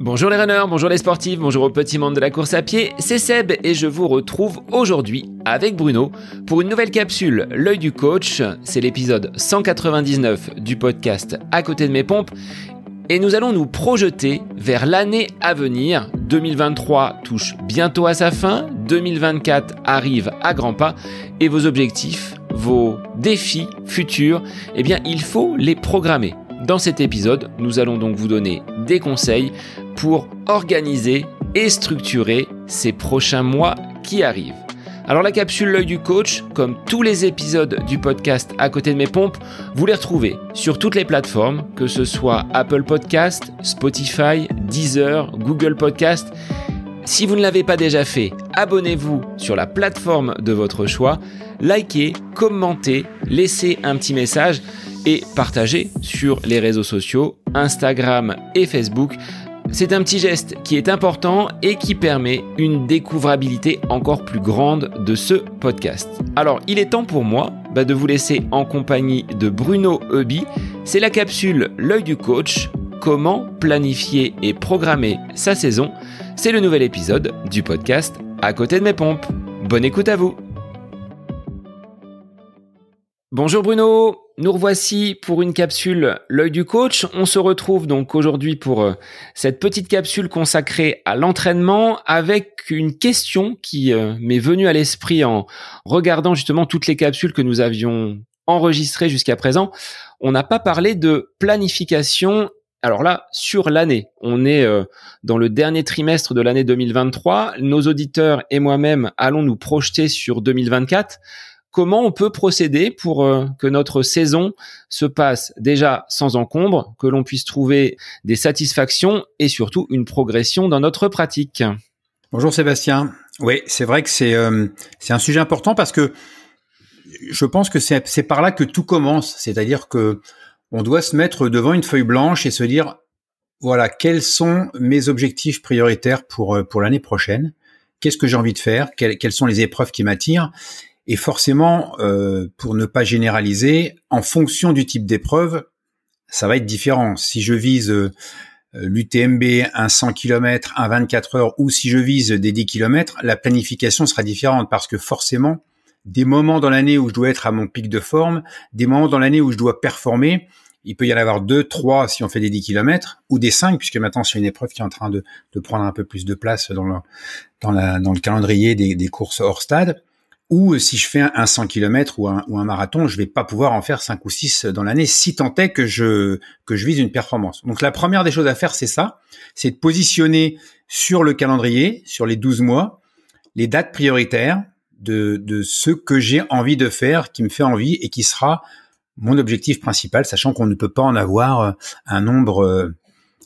Bonjour les runners, bonjour les sportifs, bonjour au petit monde de la course à pied, c'est Seb et je vous retrouve aujourd'hui avec Bruno pour une nouvelle capsule L'œil du coach. C'est l'épisode 199 du podcast À côté de mes pompes et nous allons nous projeter vers l'année à venir. 2023 touche bientôt à sa fin, 2024 arrive à grands pas et vos objectifs, vos défis futurs, eh bien il faut les programmer. Dans cet épisode, nous allons donc vous donner des conseils pour organiser et structurer ces prochains mois qui arrivent. Alors la capsule L'œil du coach, comme tous les épisodes du podcast à côté de mes pompes, vous les retrouvez sur toutes les plateformes, que ce soit Apple Podcast, Spotify, Deezer, Google Podcast. Si vous ne l'avez pas déjà fait, abonnez-vous sur la plateforme de votre choix, likez, commentez, laissez un petit message et partagez sur les réseaux sociaux, Instagram et Facebook c'est un petit geste qui est important et qui permet une découvrabilité encore plus grande de ce podcast. Alors, il est temps pour moi bah, de vous laisser en compagnie de Bruno Hubby. C'est la capsule L'œil du coach. Comment planifier et programmer sa saison C'est le nouvel épisode du podcast À côté de mes pompes. Bonne écoute à vous. Bonjour Bruno, nous revoici pour une capsule L'œil du coach. On se retrouve donc aujourd'hui pour euh, cette petite capsule consacrée à l'entraînement avec une question qui euh, m'est venue à l'esprit en regardant justement toutes les capsules que nous avions enregistrées jusqu'à présent. On n'a pas parlé de planification alors là, sur l'année, on est euh, dans le dernier trimestre de l'année 2023. Nos auditeurs et moi-même allons nous projeter sur 2024 comment on peut procéder pour euh, que notre saison se passe déjà sans encombre, que l'on puisse trouver des satisfactions et surtout une progression dans notre pratique. Bonjour Sébastien. Oui, c'est vrai que c'est euh, un sujet important parce que je pense que c'est par là que tout commence, c'est-à-dire que on doit se mettre devant une feuille blanche et se dire voilà, quels sont mes objectifs prioritaires pour euh, pour l'année prochaine? Qu'est-ce que j'ai envie de faire? Quelles sont les épreuves qui m'attirent? Et forcément, euh, pour ne pas généraliser, en fonction du type d'épreuve, ça va être différent. Si je vise euh, l'UTMB, un 100 km, un 24 heures, ou si je vise des 10 km, la planification sera différente parce que forcément, des moments dans l'année où je dois être à mon pic de forme, des moments dans l'année où je dois performer, il peut y en avoir deux, trois si on fait des 10 km, ou des 5, puisque maintenant c'est une épreuve qui est en train de, de, prendre un peu plus de place dans le, dans la, dans le calendrier des, des courses hors stade. Ou euh, si je fais un 100 km ou un, ou un marathon, je vais pas pouvoir en faire 5 ou 6 dans l'année, si tant est que je, que je vise une performance. Donc la première des choses à faire, c'est ça, c'est de positionner sur le calendrier, sur les 12 mois, les dates prioritaires de, de ce que j'ai envie de faire, qui me fait envie et qui sera mon objectif principal, sachant qu'on ne peut pas en avoir euh, un nombre, euh,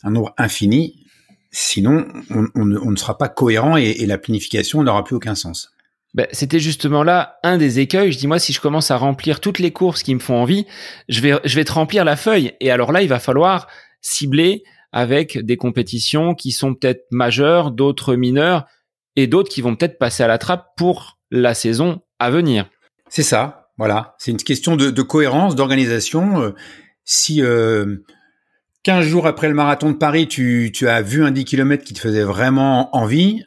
un nombre infini. Sinon, on, on, ne sera pas cohérent et, et la planification n'aura plus aucun sens. Ben, c'était justement là un des écueils. Je dis moi si je commence à remplir toutes les courses qui me font envie, je vais je vais te remplir la feuille. Et alors là, il va falloir cibler avec des compétitions qui sont peut-être majeures, d'autres mineures et d'autres qui vont peut-être passer à la trappe pour la saison à venir. C'est ça, voilà. C'est une question de, de cohérence, d'organisation. Euh, si euh, 15 jours après le marathon de Paris, tu, tu as vu un 10 km qui te faisait vraiment envie,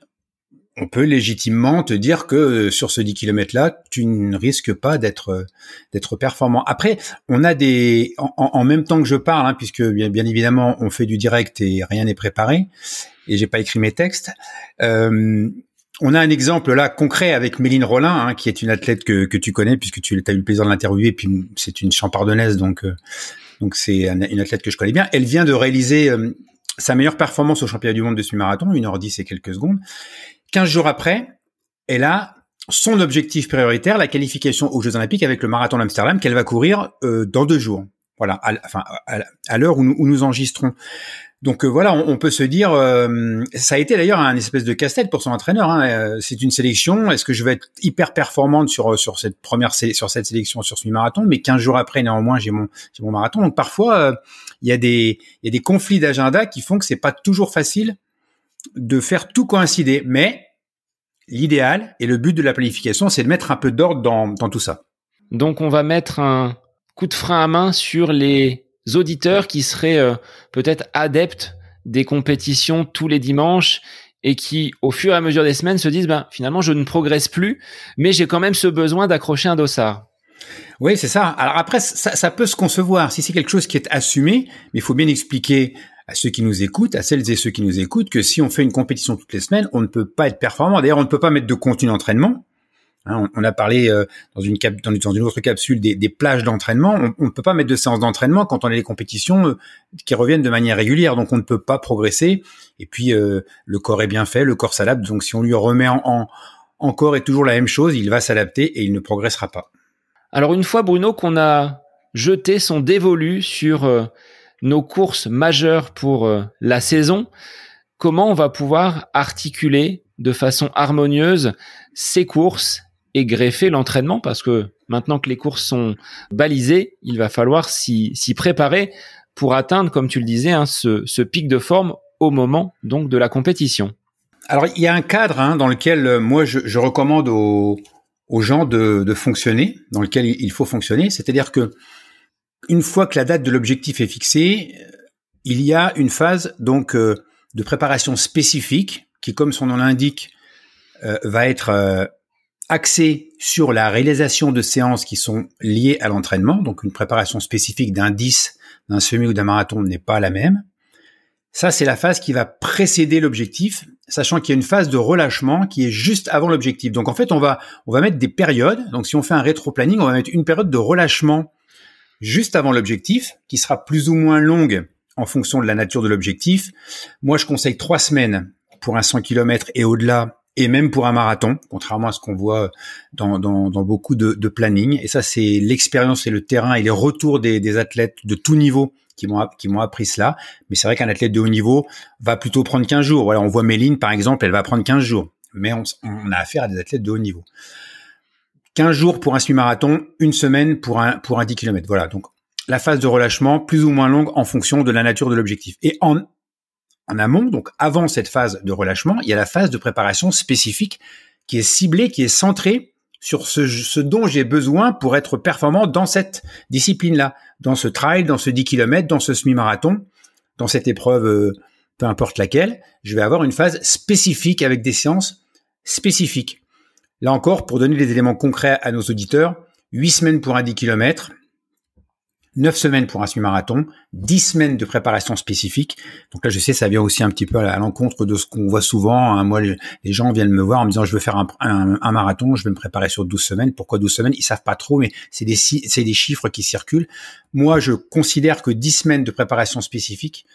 on peut légitimement te dire que euh, sur ce 10 km là, tu ne risques pas d'être euh, d'être performant. Après, on a des en, même temps que je parle, hein, puisque bien, bien, évidemment on fait du direct et rien n'est préparé, et j'ai pas écrit mes textes. Euh, on a un exemple là concret avec Méline Rollin, hein, qui est une athlète que, que tu connais puisque tu as eu le plaisir de l'interviewer, puis c'est une champardonnaise, donc donc c'est une athlète que je connais bien. Elle vient de réaliser sa meilleure performance au championnat du monde de semi-marathon, 1h10 et quelques secondes. 15 jours après, elle a son objectif prioritaire, la qualification aux Jeux Olympiques avec le marathon d'Amsterdam qu'elle va courir euh, dans deux jours. Voilà, à, enfin à, l'heure où nous, enregistrons. Donc euh, voilà, on, peut se dire, euh, ça a été d'ailleurs un espèce de casse-tête pour son entraîneur. Hein. C'est une sélection. Est-ce que je vais être hyper performante sur sur cette première sur cette sélection sur ce marathon? Mais 15 jours après, néanmoins, j'ai mon j'ai mon marathon. Donc parfois, il y a des il y a des conflits d'agenda qui font que c'est pas toujours facile de faire tout coïncider. Mais l'idéal et le but de la planification, c'est de mettre un peu d'ordre dans, dans tout ça. Donc on va mettre un coup de frein à main sur les auditeurs qui seraient euh, peut-être adeptes des compétitions tous les dimanches et qui, au fur et à mesure des semaines, se disent, ben, finalement, je ne progresse plus, mais j'ai quand même ce besoin d'accrocher un dossard. Oui, c'est ça. Alors après, ça, ça, peut se concevoir. Si c'est quelque chose qui est assumé, mais il faut bien expliquer à ceux qui nous écoutent, à celles et ceux qui nous écoutent, que si on fait une compétition toutes les semaines, on ne peut pas être performant. D'ailleurs, on ne peut pas mettre de contenu d'entraînement. Hein, on, a parlé euh, dans, une cap, dans, une autre capsule des, plages d'entraînement. On ne peut pas mettre de séances d'entraînement quand on a des compétitions euh, qui reviennent de manière régulière. Donc on ne peut pas progresser. Et puis euh, le corps est bien fait, le corps s'adapte. Donc si on lui remet en, en encore et toujours la même chose, il va s'adapter et il ne progressera pas. Alors une fois Bruno qu'on a jeté son dévolu sur nos courses majeures pour la saison, comment on va pouvoir articuler de façon harmonieuse ces courses et greffer l'entraînement? Parce que maintenant que les courses sont balisées, il va falloir s'y préparer pour atteindre, comme tu le disais, hein, ce, pic de forme au moment donc de la compétition. Alors il y a un cadre hein, dans lequel euh, moi je, recommande aux, gens de, fonctionner, dans lequel il faut fonctionner, c'est-à-dire que une fois que la date de l'objectif est fixée, euh, il y a une phase donc euh, de préparation spécifique qui, comme son nom l'indique, va être axé sur la réalisation de séances qui sont liées à l'entraînement, donc une préparation spécifique d'un 10, d'un semi ou d'un marathon n'est pas la même. Ça, c'est la phase qui va précéder l'objectif, sachant qu'il y a une phase de relâchement qui est juste avant l'objectif. Donc en fait, on va on va mettre des périodes. Donc si on fait un rétro-planning, on va mettre une période de relâchement juste avant l'objectif, qui sera plus ou moins longue en fonction de la nature de l'objectif. Moi, je conseille trois semaines pour un 100 km et au-delà et même pour un marathon, contrairement à ce qu'on voit dans, dans, dans, beaucoup de, de planning. Et ça, c'est l'expérience et le terrain et les retours des, des athlètes de tout niveau qui m'ont qui m'ont appris cela. Mais c'est vrai qu'un athlète de haut niveau va plutôt prendre 15 jours. Voilà, on voit Méline par exemple, elle va prendre 15 jours. Mais on, on a affaire à des athlètes de haut niveau. 15 jours pour un semi-marathon, une semaine pour un pour un 10 km. Voilà, donc la phase de relâchement plus ou moins longue en fonction de la nature de l'objectif. Et en en amont, donc avant cette phase de relâchement, il y a la phase de préparation spécifique qui est ciblée, qui est centrée sur ce, dont j'ai besoin pour être performant dans cette discipline-là, dans ce trail, dans ce 10 km, dans ce semi-marathon, dans cette épreuve, euh, peu importe laquelle, je vais avoir une phase spécifique avec des séances spécifiques. Là encore, pour donner des éléments concrets à nos auditeurs, 8 semaines pour un 10 km, 9 semaines pour un semi-marathon, 10 semaines de préparation spécifique. Donc là, je sais, ça vient aussi un petit peu à l'encontre de ce qu'on voit souvent. Hein. Moi, les, gens viennent me voir en me disant, je veux faire un, marathon, je vais me préparer sur 12 semaines. Pourquoi 12 semaines? Ils savent pas trop, mais c'est des, c'est des chiffres qui circulent. Moi, je considère que 10 semaines de préparation spécifique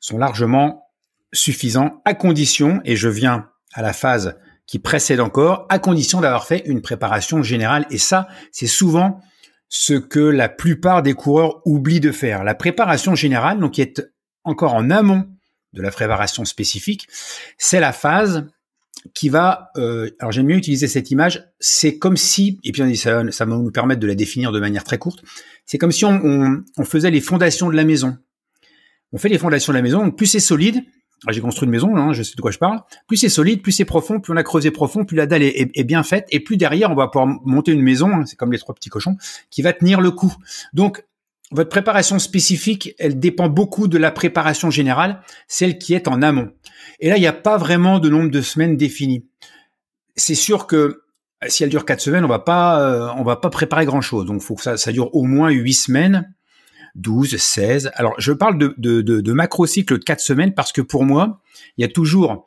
sont largement suffisants à condition, et je viens à la phase qui précède encore, à condition d'avoir fait une préparation générale. Et ça, c'est souvent ce que la plupart des coureurs oublient de faire. La préparation générale, donc qui est encore en amont de la préparation spécifique, c'est la phase qui va, euh, alors j'aime mieux utiliser cette image, c'est comme si, et puis ça, ça va nous permettre de la définir de manière très courte, c'est comme si on, on, faisait les fondations de la maison. On fait les fondations de la maison, donc plus c'est solide, j'ai construit une maison, hein, je sais de quoi je parle. Plus c'est solide, plus c'est profond, plus on a creusé profond, plus la dalle est, bien faite, et plus derrière on va pouvoir monter une maison, hein, c'est comme les trois petits cochons, qui va tenir le coup. Donc votre préparation spécifique, elle dépend beaucoup de la préparation générale, celle qui est en amont. Et là, il n'y a pas vraiment de nombre de semaines définies. C'est sûr que si elle dure quatre semaines, on va pas, euh, on va pas préparer grand chose. Donc, faut que ça, ça dure au moins huit semaines 12, 16. Alors, je parle de, de, de, macro-cycle de 4 semaines parce que pour moi, il y a toujours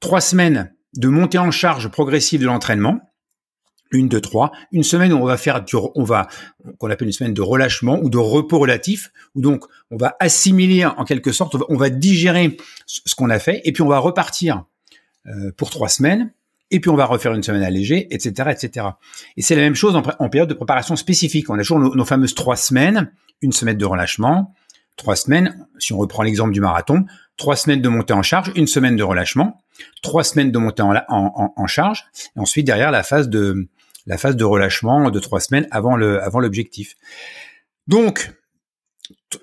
3 semaines de montée en charge progressive de l'entraînement. Une, deux, trois. Une semaine où on va faire du, on va, qu'on appelle une semaine de relâchement ou de repos relatif, où donc on va assimiler en quelque sorte, on va, digérer ce qu'on a fait, et puis on va repartir euh, pour trois semaines, et puis on va refaire une semaine allégée, etc., etc. Et c'est la même chose en, en, période de préparation spécifique. On a toujours nos, nos fameuses trois semaines une semaine de relâchement, trois semaines, si on reprend l'exemple du marathon, trois semaines de montée en charge, une semaine de relâchement, trois semaines de montée en, charge, et ensuite derrière la phase de la phase de relâchement de trois semaines avant avant l'objectif. Donc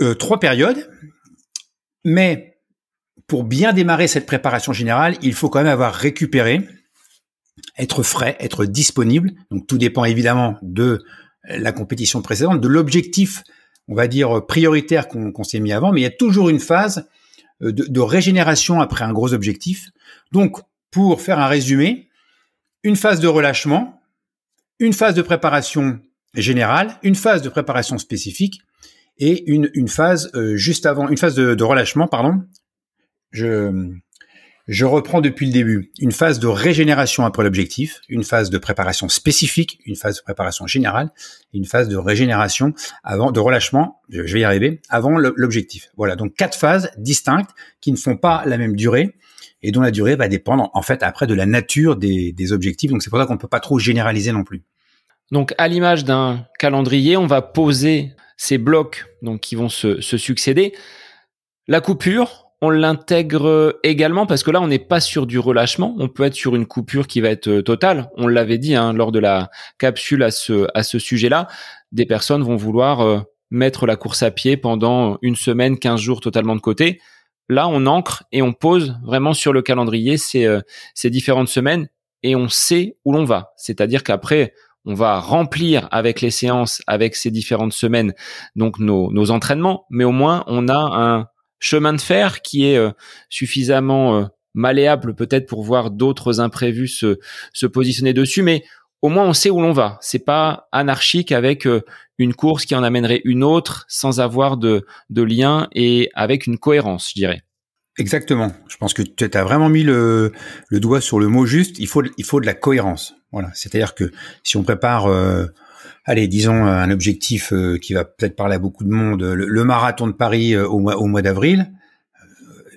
euh, trois périodes, mais pour bien démarrer cette préparation générale, il faut quand même avoir récupéré, être frais, être disponible. Donc tout dépend évidemment de la compétition précédente, de l'objectif on va dire, prioritaire qu'on s'est mis avant, mais il y a toujours une phase de, de régénération après un gros objectif. Donc, pour faire un résumé, une phase de relâchement, une phase de préparation générale, une phase de préparation spécifique et une, une phase euh, juste avant, une phase de, de, relâchement, pardon. Je, je reprends depuis le début. Une phase de régénération après l'objectif, une phase de préparation spécifique, une phase de préparation générale, une phase de régénération avant, de relâchement, je vais y arriver, avant l'objectif. Voilà, donc quatre phases distinctes qui ne font pas la même durée et dont la durée va dépendre en fait après de la nature des, objectifs. Donc c'est pour ça qu'on ne peut pas trop généraliser non plus. Donc à l'image d'un calendrier, on va poser ces blocs donc qui vont se succéder. La coupure, on l'intègre également parce que là, on n'est pas sur du relâchement. On peut être sur une coupure qui va être euh, totale. On l'avait dit hein, lors de la capsule à ce, à ce sujet-là. Des personnes vont vouloir euh, mettre la course à pied pendant une semaine, 15 jours totalement de côté. Là, on ancre et on pose vraiment sur le calendrier ces, euh, ces différentes semaines et on sait où l'on va. C'est-à-dire qu'après, on va remplir avec les séances, avec ces différentes semaines, donc nos, nos entraînements, mais au moins on a un chemin de fer qui est euh, suffisamment euh, malléable peut-être pour voir d'autres imprévus se, se positionner dessus, mais au moins on sait où l'on va. C'est pas anarchique avec euh, une course qui en amènerait une autre sans avoir de, de lien et avec une cohérence, je dirais. Exactement. Je pense que tu as vraiment mis le, le, doigt sur le mot juste. Il faut, il faut de la cohérence. Voilà. C'est-à-dire que si on prépare, euh, allez, disons un objectif euh, qui va peut-être parler à beaucoup de monde, le, marathon de Paris euh, au mois, d'avril,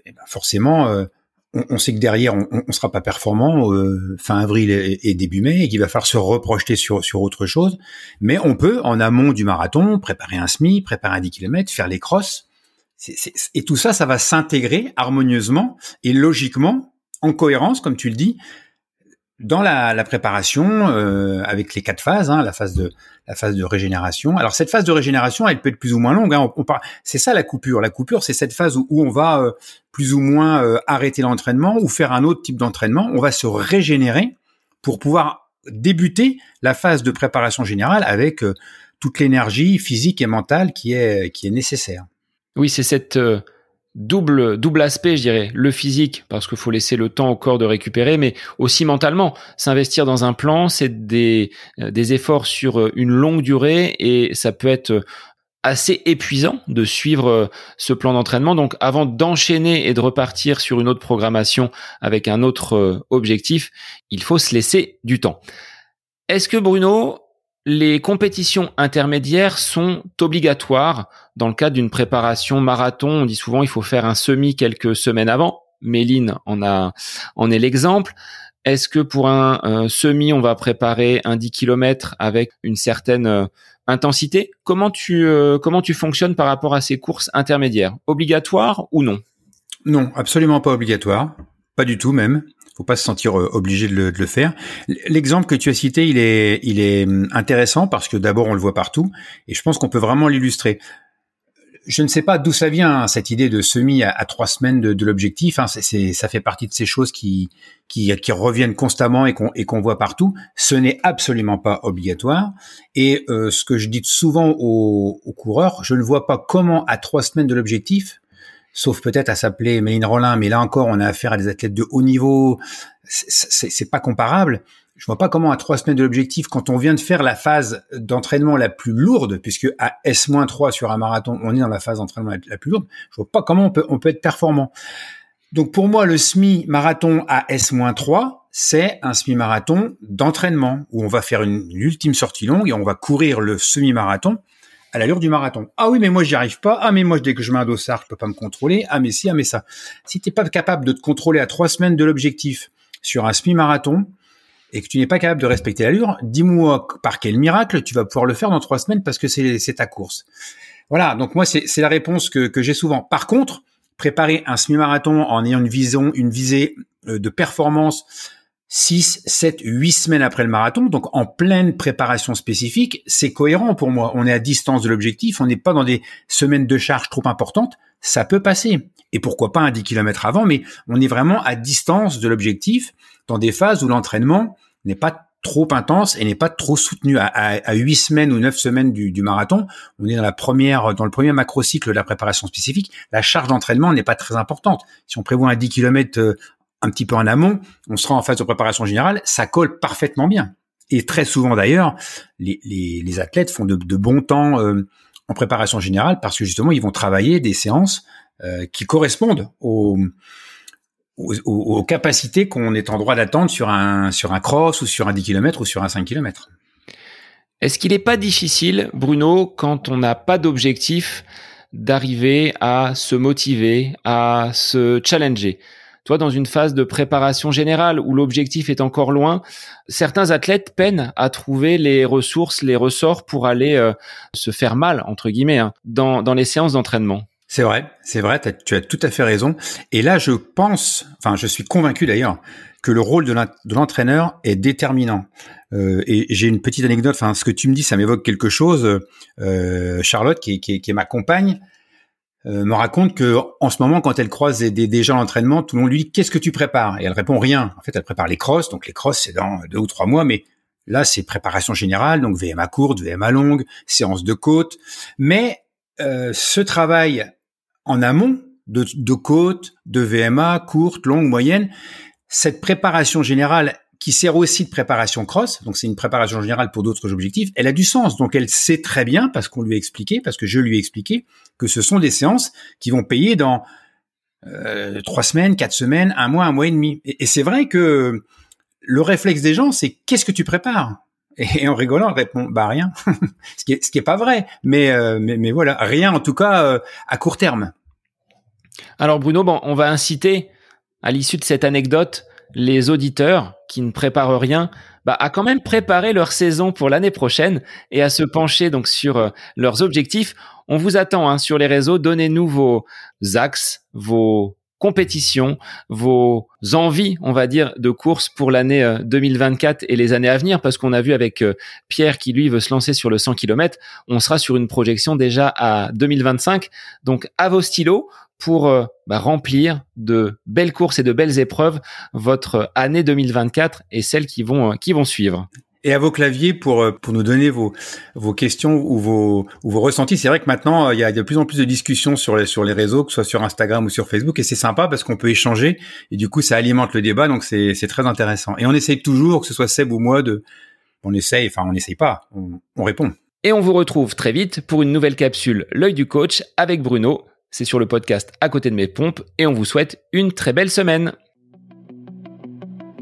eh ben forcément, on, sait que derrière, on, on sera pas performant fin avril et, et, début mai, et qu'il va falloir se reprojeter sur, sur autre chose. Mais on peut, en amont du marathon, préparer un semi, préparer un 10 km, faire les crosses et tout ça, ça va s'intégrer harmonieusement et logiquement, en cohérence, comme tu le dis, dans la, préparation euh, avec les quatre phases, hein, la phase de la phase de régénération. Alors cette phase de régénération, elle peut être plus ou moins longue. Hein, c'est ça la coupure. La coupure, c'est cette phase où, on va euh, plus ou moins euh, arrêter l'entraînement ou faire un autre type d'entraînement. On va se régénérer pour pouvoir débuter la phase de préparation générale avec toute l'énergie physique et mentale qui est qui est nécessaire. Oui, c'est cette double double aspect, je dirais, le physique parce qu'il faut laisser le temps au corps de récupérer, mais aussi mentalement. S'investir dans un plan, c'est des euh, des efforts sur euh, une longue durée et ça peut être assez épuisant de suivre ce plan d'entraînement. Donc avant d'enchaîner et de repartir sur une autre programmation avec un autre objectif, il faut se laisser du temps. Est-ce que Bruno, les compétitions intermédiaires sont obligatoires dans le cadre d'une préparation marathon. On dit souvent il faut faire un semi quelques semaines avant. Méline en est l'exemple. Est-ce que pour un, semi on va préparer un 10 km avec une certaine euh, intensité? Comment tu euh, comment tu fonctionnes par rapport à ces courses intermédiaires? Obligatoire ou non? Non, absolument pas obligatoire. Pas du tout même faut pas se sentir euh, obligé de le, de le faire. L'exemple que tu as cité, il est, il est hum, intéressant parce que d'abord on le voit partout et je pense qu'on peut vraiment l'illustrer. Je ne sais pas d'où ça vient hein, cette idée de semi à, trois semaines de, de l'objectif. Hein, c'est, ça fait partie de ces choses qui, qui, qui reviennent constamment et qu'on, et qu'on voit partout. Ce n'est absolument pas obligatoire. Et euh, ce que je dis souvent aux, aux coureurs, je ne vois pas comment à trois semaines de l'objectif sauf peut-être à s'appeler Méline Rollin, mais là encore, on a affaire à des athlètes de haut niveau, c'est pas comparable. Je vois pas comment à trois semaines de l'objectif, quand on vient de faire la phase d'entraînement la plus lourde, puisque à S-3 sur un marathon, on est dans la phase d'entraînement la, plus lourde, je vois pas comment on peut, on peut être performant. Donc pour moi, le semi-marathon à S-3, c'est un semi-marathon d'entraînement, où on va faire une, une ultime sortie longue et on va courir le semi-marathon à l'allure du marathon. Ah oui, mais moi j'y arrive pas. Ah mais moi dès que je mets un dossard, je peux pas me contrôler. Ah mais si, ah mais ça. Si t'es pas capable de te contrôler à trois semaines de l'objectif sur un semi-marathon et que tu n'es pas capable de respecter l'allure, dis-moi par quel miracle tu vas pouvoir le faire dans trois semaines parce que c'est ta course. Voilà. Donc moi c'est la réponse que, que j'ai souvent. Par contre, préparer un semi-marathon en ayant une vision, une visée euh, de performance 6, 7, 8 semaines après le marathon, donc en pleine préparation spécifique, c'est cohérent pour moi. On est à distance de l'objectif, on n'est pas dans des semaines de charge trop importantes, ça peut passer. Et pourquoi pas un 10 km avant, mais on est vraiment à distance de l'objectif dans des phases où l'entraînement n'est pas trop intense et n'est pas trop soutenu à, à, 8 semaines ou 9 semaines du, marathon. On est dans la première, dans le premier macro-cycle de la préparation spécifique. La charge d'entraînement n'est pas très importante. Si on prévoit un 10 km un petit peu en amont, on sera en phase de préparation générale, ça colle parfaitement bien. Et très souvent d'ailleurs, les, les, les, athlètes font de, bons temps euh, en préparation générale parce que justement, ils vont travailler des séances euh, qui correspondent aux, aux, capacités qu'on est en droit d'attendre sur un, sur un cross ou sur un 10 km ou sur un 5 km. Est-ce qu'il n'est pas difficile, Bruno, quand on n'a pas d'objectif, d'arriver à se motiver, à se challenger? Toi, dans une phase de préparation générale où l'objectif est encore loin, certains athlètes peinent à trouver les ressources, les ressorts pour aller euh, se faire mal, entre guillemets, hein, dans, dans les séances d'entraînement. C'est vrai, c'est vrai, tu as tout à fait raison. Et là, je pense, enfin, je suis convaincu d'ailleurs, que le rôle de l'entraîneur est déterminant. Euh, et j'ai une petite anecdote. Enfin, ce que tu me dis, ça m'évoque quelque chose. Euh, Charlotte, qui, qui, qui, est ma compagne, euh, me raconte que en ce moment, quand elle croise des, des, gens à l'entraînement, tout le monde lui dit qu'est-ce que tu prépares? Et elle répond rien. En fait, elle prépare les crosses. Donc les crosses, c'est dans deux ou trois mois, mais là, c'est préparation générale. Donc VMA courte, VMA longue, séance de côte. Mais euh, ce travail en amont de, de côte, de VMA, courte, longue, moyenne. Cette préparation générale qui sert aussi de préparation cross, donc c'est une préparation générale pour d'autres objectifs, elle a du sens. Donc elle sait très bien, parce qu'on lui a expliqué, parce que je lui ai expliqué, que ce sont des séances qui vont payer dans euh, trois semaines, quatre semaines, un mois, un mois et demi. Et, c'est vrai que le réflexe des gens, c'est qu'est-ce que tu prépares? Et en rigolant, elle répond bah rien, ce qui est pas vrai, mais euh, mais, mais voilà, rien en tout cas euh, à court terme. Alors Bruno, bon, on va inciter à l'issue de cette anecdote les auditeurs qui ne préparent rien bah, à quand même préparer leur saison pour l'année prochaine et à se pencher donc sur euh, leurs objectifs. On vous attend hein, sur les réseaux. Donnez-nous vos axes, vos compétitions, vos envies, on va dire, de course pour l'année 2024 euh, et les années à venir, parce qu'on a vu avec euh, Pierre qui lui veut se lancer sur le 100 km, on sera sur une projection déjà à 2025. Donc à vos stylos pour euh, bah, remplir de belles courses et de belles épreuves votre année 2024 et celles qui vont qui vont suivre et à vos claviers pour euh, pour nous donner vos vos questions ou vos ou vos ressentis. C'est vrai que maintenant il y a de plus en plus de discussions sur les sur les réseaux, que ce soit sur Instagram ou sur Facebook, et c'est sympa parce qu'on peut échanger et du coup ça alimente le débat, donc c'est c'est très intéressant. Et on essaye toujours, que ce soit Seb ou moi, de on essaye, enfin on n'essaye pas, on, on répond. Et on vous retrouve très vite pour une nouvelle capsule L'œil du coach avec Bruno. C'est sur le podcast à côté de mes pompes et on vous souhaite une très belle semaine.